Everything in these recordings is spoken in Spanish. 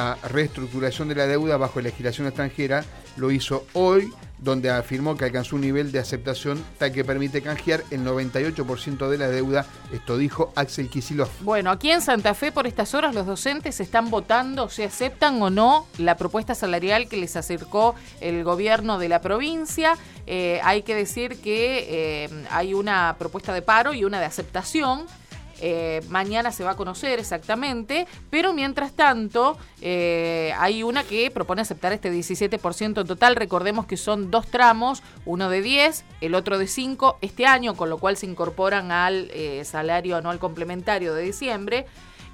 la reestructuración de la deuda bajo legislación extranjera lo hizo hoy, donde afirmó que alcanzó un nivel de aceptación tal que permite canjear el 98% de la deuda. Esto dijo Axel Kisilov. Bueno, aquí en Santa Fe por estas horas los docentes están votando si aceptan o no la propuesta salarial que les acercó el gobierno de la provincia. Eh, hay que decir que eh, hay una propuesta de paro y una de aceptación. Eh, mañana se va a conocer exactamente, pero mientras tanto eh, hay una que propone aceptar este 17% en total. Recordemos que son dos tramos, uno de 10, el otro de 5 este año, con lo cual se incorporan al eh, salario anual complementario de diciembre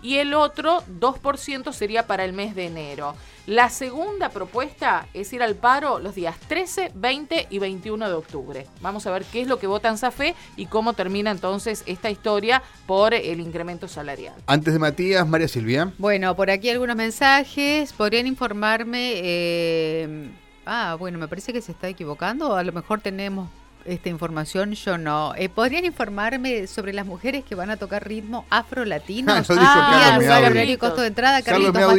y el otro 2% sería para el mes de enero. La segunda propuesta es ir al paro los días 13, 20 y 21 de octubre. Vamos a ver qué es lo que vota en SAFE y cómo termina entonces esta historia por el incremento salarial. Antes de Matías, María Silvia. Bueno, por aquí algunos mensajes. ¿Podrían informarme? Eh, ah, bueno, me parece que se está equivocando. A lo mejor tenemos esta información, yo no. Eh, ¿Podrían informarme sobre las mujeres que van a tocar ritmo afro-latino? Ah, eso dijo Carlos ah, Meaudi. y costo de entrada, Carlos Carlitos más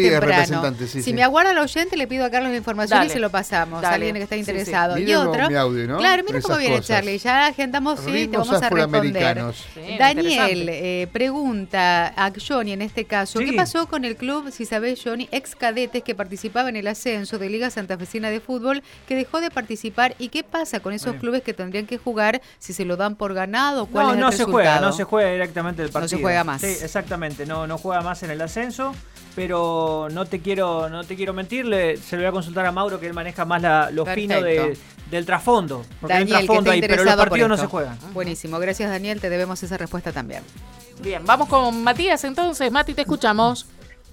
temprano. sí, si sí. me aguarda el oyente, le pido a Carlos la información Dale. y se lo pasamos. Dale. A alguien que está Sí, sí. interesado. Miren Y otro. ¿no? Claro, mira cómo viene cosas. Charlie. Ya agendamos, sí, te vamos a responder. Sí, Daniel eh, pregunta a Johnny en este caso, Sí. ¿qué pasó con el club, si sabés Johnny, ex cadetes que participaba en el ascenso de Liga Santafesina de Fútbol, que dejó de participar y qué pasa con esos Bien. clubes que tendrían que jugar si se lo dan por ganado? ¿Cuál No, es el no se juega, resultado? no se juega directamente el No se partido. juega más. Sí, exactamente, no, no juega más en el ascenso, pero no te quiero, no te quiero mentir, le- se lo voy a consultar a Mauro que él maneja más la, lo fino de, Perfecto. del trasfondo. Porque hay un trasfondo ahí, pero los partidos no se juegan. Buenísimo, gracias Daniel, te debemos esa respuesta también. Bien, vamos con Matías entonces. Mati, te escuchamos.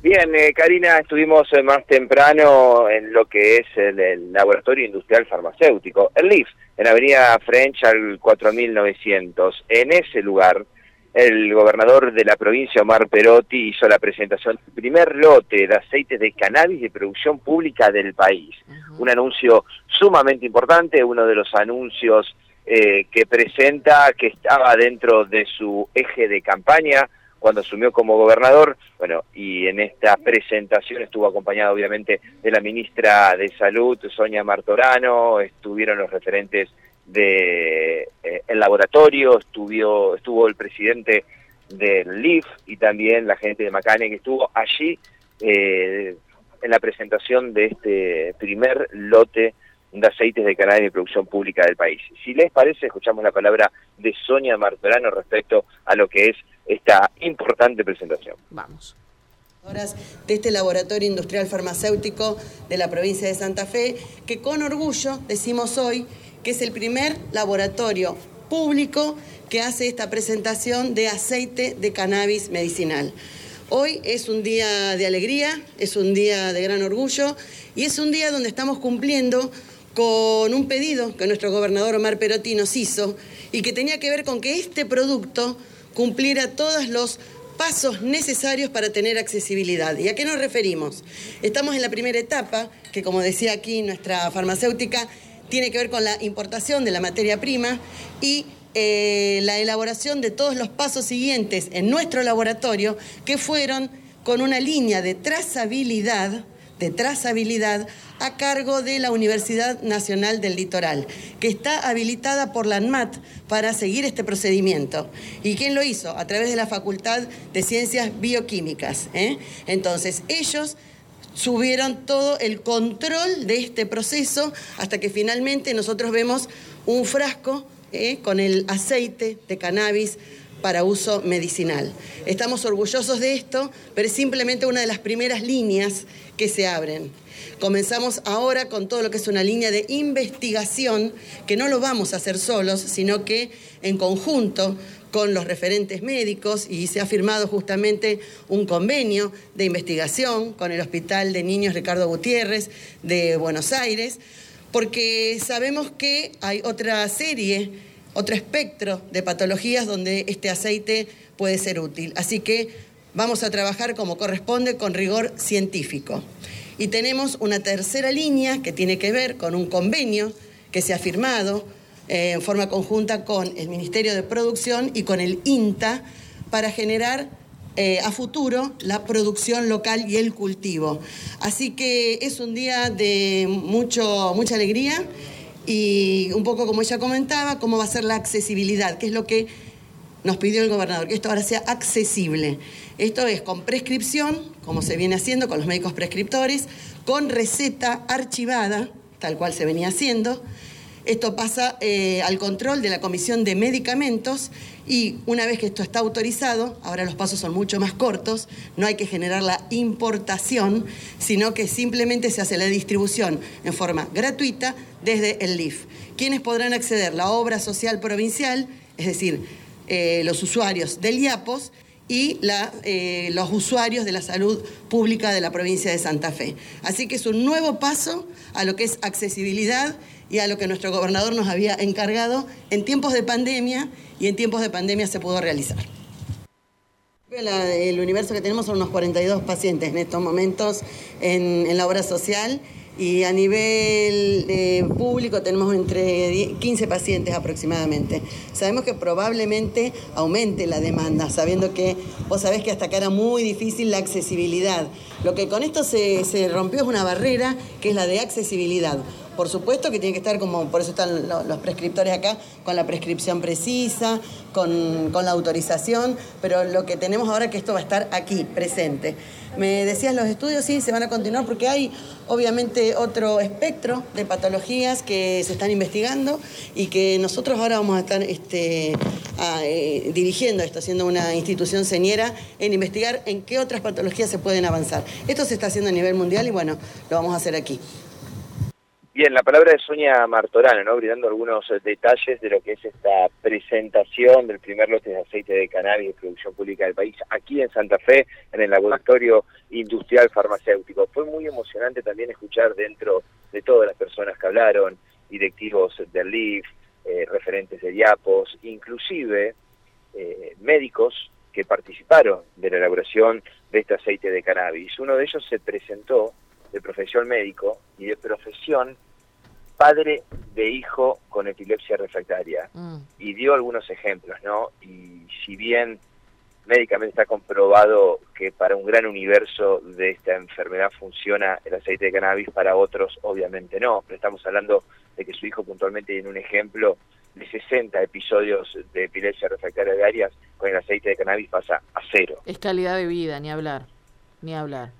Bien, eh, Karina, estuvimos eh, más temprano en lo que es el, el Laboratorio Industrial Farmacéutico, el LIF, en Avenida French al 4900. En ese lugar, el gobernador de la provincia, Omar Perotti, hizo la presentación del primer lote de aceites de cannabis de producción pública del país. Un anuncio sumamente importante, uno de los anuncios eh, que presenta que estaba dentro de su eje de campaña cuando asumió como gobernador, bueno, y en esta presentación estuvo acompañado obviamente de la ministra de Salud, Sonia Martorano, estuvieron los referentes de eh, el laboratorio, estuvo, estuvo el presidente del LIF y también la gente de Macane que estuvo allí eh, en la presentación de este primer lote de aceites de cannabis de producción pública del país. Si les parece, escuchamos la palabra de Sonia Martorano respecto a lo que es esta importante presentación. Vamos. Horas de este laboratorio industrial farmacéutico de la provincia de Santa Fe, que con orgullo decimos hoy que es el primer laboratorio público que hace esta presentación de aceite de cannabis medicinal. Hoy es un día de alegría, es un día de gran orgullo y es un día donde estamos cumpliendo con un pedido que nuestro gobernador Omar Perotti nos hizo y que tenía que ver con que este producto cumpliera todos los pasos necesarios para tener accesibilidad. ¿Y a qué nos referimos? Estamos en la primera etapa, que como decía aquí nuestra farmacéutica, tiene que ver con la importación de la materia prima y eh, la elaboración de todos los pasos siguientes en nuestro laboratorio, que fueron con una línea de trazabilidad, de trazabilidad a cargo de la Universidad Nacional del Litoral, que está habilitada por la ANMAT para seguir este procedimiento. ¿Y quién lo hizo? A través de la Facultad de Ciencias Bioquímicas. ¿eh? Entonces, ellos subieron todo el control de este proceso hasta que finalmente nosotros vemos un frasco ¿eh? con el aceite de cannabis para uso medicinal. Estamos orgullosos de esto, pero es simplemente una de las primeras líneas que se abren. Comenzamos ahora con todo lo que es una línea de investigación, que no lo vamos a hacer solos, sino que en conjunto con los referentes médicos y se ha firmado justamente un convenio de investigación con el Hospital de Niños Ricardo Gutiérrez de Buenos Aires, porque sabemos que hay otra serie otro espectro de patologías donde este aceite puede ser útil. Así que vamos a trabajar como corresponde con rigor científico. Y tenemos una tercera línea que tiene que ver con un convenio que se ha firmado eh, en forma conjunta con el Ministerio de Producción y con el INTA para generar eh, a futuro la producción local y el cultivo. Así que es un día de mucho, mucha alegría y un poco como ella comentaba, cómo va a ser la accesibilidad, que es lo que nos pidió el gobernador, que esto ahora sea accesible. Esto es con prescripción, como se viene haciendo con los médicos prescriptores, con receta archivada, tal cual se venía haciendo. Esto pasa eh, al control de la Comisión de Medicamentos y una vez que esto está autorizado, ahora los pasos son mucho más cortos, no hay que generar la importación, sino que simplemente se hace la distribución en forma gratuita desde el LIF. ¿Quiénes podrán acceder? La obra social provincial, es decir, eh, los usuarios del IAPOS y eh, los usuarios de la salud pública de la provincia de Santa Fe. Así que es un nuevo paso a lo que es accesibilidad y a lo que nuestro gobernador nos había encargado en tiempos de pandemia y en tiempos de pandemia se pudo realizar. el universo que tenemos son unos 42 pacientes en estos momentos en la obra social y a nivel eh, público tenemos entre 15 pacientes aproximadamente. Sabemos que probablemente aumente la demanda, sabiendo que vos sabés que hasta acá era muy difícil la accesibilidad. Lo que con esto se, se rompió es una barrera que es la de accesibilidad. Por supuesto que tiene que estar como, por eso están los prescriptores acá, con la prescripción precisa, con, la autorización, pero lo que tenemos ahora es que esto va a estar aquí, presente. Me decías, los estudios sí, se van a continuar porque hay obviamente otro espectro de patologías que se están investigando y que nosotros ahora vamos a estar este, eh, dirigiendo esto, siendo una institución señera, en investigar en qué otras patologías se pueden avanzar. Esto se está haciendo a nivel mundial y bueno, lo vamos a hacer aquí. Bien, la palabra de Sonia Martorano, ¿no? brindando algunos eh, detalles de lo que es esta presentación del primer lote de aceite de cannabis de producción pública del país aquí en Santa Fe, en el laboratorio industrial farmacéutico. Fue muy emocionante también escuchar dentro de todas las personas que hablaron, directivos del LIF, eh, referentes de IAPOS, inclusive eh, médicos que participaron de la elaboración de este aceite de cannabis. Uno de ellos se presentó de profesión médico y de profesión padre de hijo con epilepsia refractaria. Mm. Y dio algunos ejemplos, ¿no? Y si bien médicamente está comprobado que para un gran universo de esta enfermedad funciona el aceite de cannabis, para otros obviamente no. Pero estamos hablando de que su hijo puntualmente tiene un ejemplo de 60 episodios de epilepsia refractaria diarias, con el aceite de cannabis pasa a cero. Es calidad de vida, ni hablar, ni hablar.